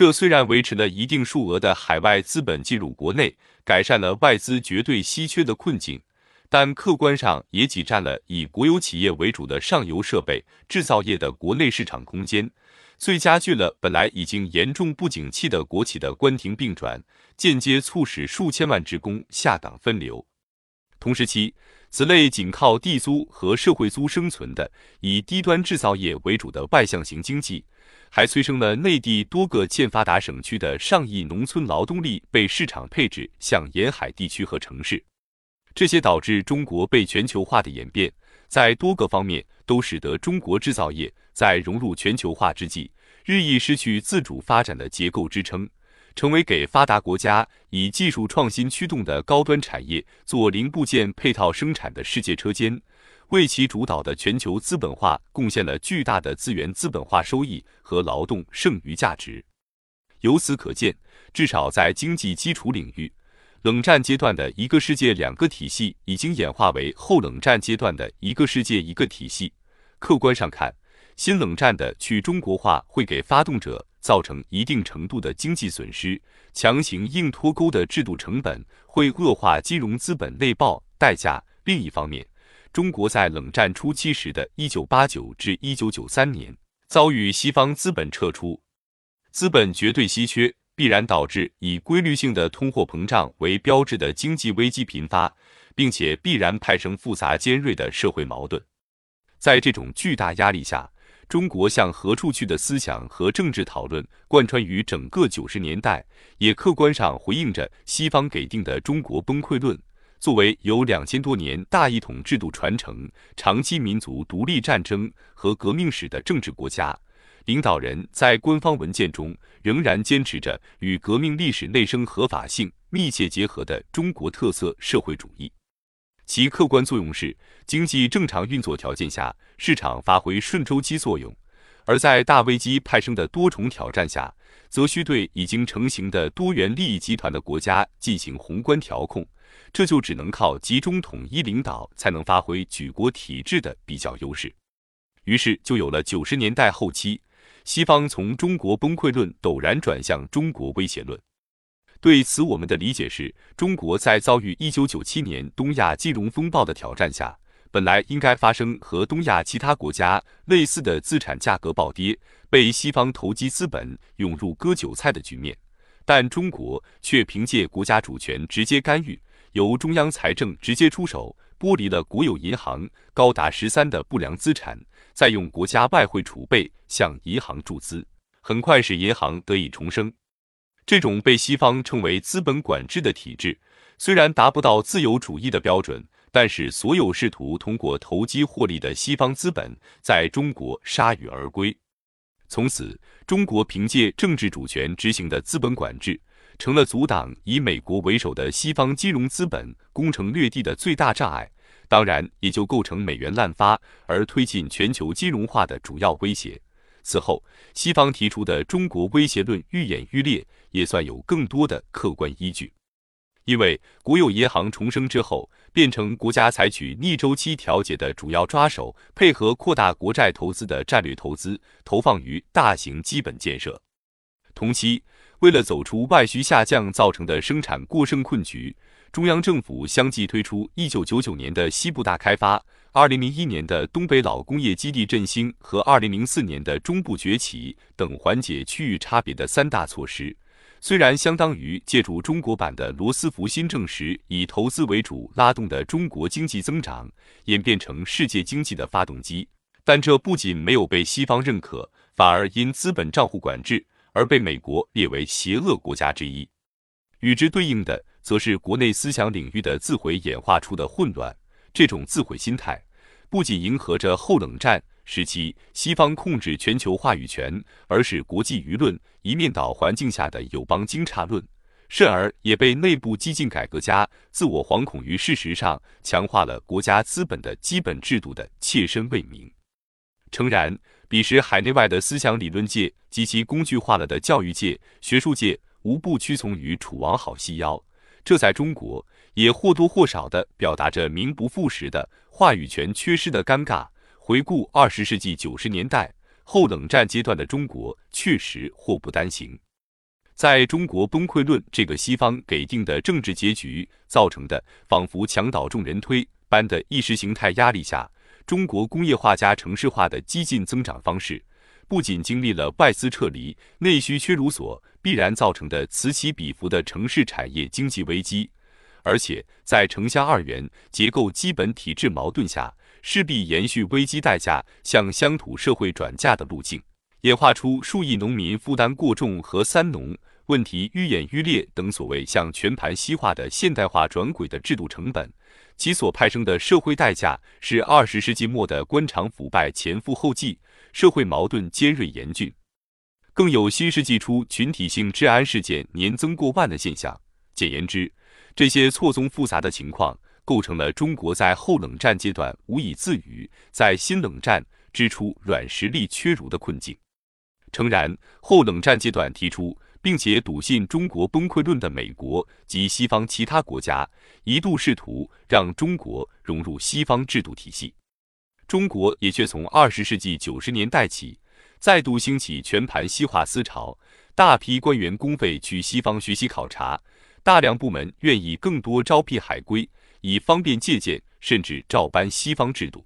这虽然维持了一定数额的海外资本进入国内，改善了外资绝对稀缺的困境，但客观上也挤占了以国有企业为主的上游设备制造业的国内市场空间，最加剧了本来已经严重不景气的国企的关停并转，间接促使数千万职工下岗分流。同时期，此类仅靠地租和社会租生存的以低端制造业为主的外向型经济。还催生了内地多个欠发达省区的上亿农村劳动力被市场配置向沿海地区和城市，这些导致中国被全球化的演变，在多个方面都使得中国制造业在融入全球化之际，日益失去自主发展的结构支撑，成为给发达国家以技术创新驱动的高端产业做零部件配套生产的世界车间。为其主导的全球资本化贡献了巨大的资源资本化收益和劳动剩余价值。由此可见，至少在经济基础领域，冷战阶段的一个世界两个体系已经演化为后冷战阶段的一个世界一个体系。客观上看，新冷战的去中国化会给发动者造成一定程度的经济损失，强行硬脱钩的制度成本会恶化金融资本内爆代价。另一方面，中国在冷战初期时的1989至1993年遭遇西方资本撤出，资本绝对稀缺，必然导致以规律性的通货膨胀为标志的经济危机频发，并且必然派生复杂尖锐的社会矛盾。在这种巨大压力下，中国向何处去的思想和政治讨论贯穿于整个九十年代，也客观上回应着西方给定的中国崩溃论。作为有两千多年大一统制度传承、长期民族独立战争和革命史的政治国家，领导人在官方文件中仍然坚持着与革命历史内生合法性密切结合的中国特色社会主义。其客观作用是，经济正常运作条件下，市场发挥顺周期作用；而在大危机派生的多重挑战下，则需对已经成型的多元利益集团的国家进行宏观调控。这就只能靠集中统一领导才能发挥举国体制的比较优势，于是就有了九十年代后期，西方从中国崩溃论陡然转向中国威胁论。对此，我们的理解是，中国在遭遇一九九七年东亚金融风暴的挑战下，本来应该发生和东亚其他国家类似的资产价格暴跌，被西方投机资本涌入割韭菜的局面，但中国却凭借国家主权直接干预。由中央财政直接出手，剥离了国有银行高达十三的不良资产，再用国家外汇储备向银行注资，很快使银行得以重生。这种被西方称为资本管制的体制，虽然达不到自由主义的标准，但是所有试图通过投机获利的西方资本在中国铩羽而归。从此，中国凭借政治主权执行的资本管制。成了阻挡以美国为首的西方金融资本攻城略地的最大障碍，当然也就构成美元滥发而推进全球金融化的主要威胁。此后，西方提出的中国威胁论愈演愈烈，也算有更多的客观依据。因为国有银行重生之后，变成国家采取逆周期调节的主要抓手，配合扩大国债投资的战略投资投放于大型基本建设。同期。为了走出外需下降造成的生产过剩困局，中央政府相继推出1999年的西部大开发、2001年的东北老工业基地振兴和2004年的中部崛起等缓解区域差别的三大措施。虽然相当于借助中国版的罗斯福新政时以投资为主拉动的中国经济增长演变成世界经济的发动机，但这不仅没有被西方认可，反而因资本账户管制。而被美国列为邪恶国家之一，与之对应的，则是国内思想领域的自毁演化出的混乱。这种自毁心态，不仅迎合着后冷战时期西方控制全球话语权，而使国际舆论一面倒环境下的友邦惊诧论，甚而也被内部激进改革家自我惶恐于事实上强化了国家资本的基本制度的切身为名。诚然。彼时，海内外的思想理论界及其工具化了的教育界、学术界，无不屈从于楚王好细腰。这在中国也或多或少地表达着名不副实的话语权缺失的尴尬。回顾二十世纪九十年代后冷战阶段的中国，确实祸不单行。在中国崩溃论这个西方给定的政治结局造成的仿佛墙倒众人推般的意识形态压力下，中国工业化加城市化的激进增长方式，不仅经历了外资撤离、内需缺如所必然造成的此起彼伏的城市产业经济危机，而且在城乡二元结构基本体制矛盾下，势必延续危机代价向乡土社会转嫁的路径，演化出数亿农民负担过重和“三农”。问题愈演愈烈等所谓向全盘西化的现代化转轨的制度成本，其所派生的社会代价是二十世纪末的官场腐败前赴后继，社会矛盾尖锐严峻，更有新世纪初群体性治安事件年增过万的现象。简言之，这些错综复杂的情况构成了中国在后冷战阶段无以自语，在新冷战之初软实力缺如的困境。诚然，后冷战阶段提出。并且笃信中国崩溃论的美国及西方其他国家，一度试图让中国融入西方制度体系。中国也却从二十世纪九十年代起，再度兴起全盘西化思潮，大批官员公费去西方学习考察，大量部门愿意更多招聘海归，以方便借鉴甚至照搬西方制度。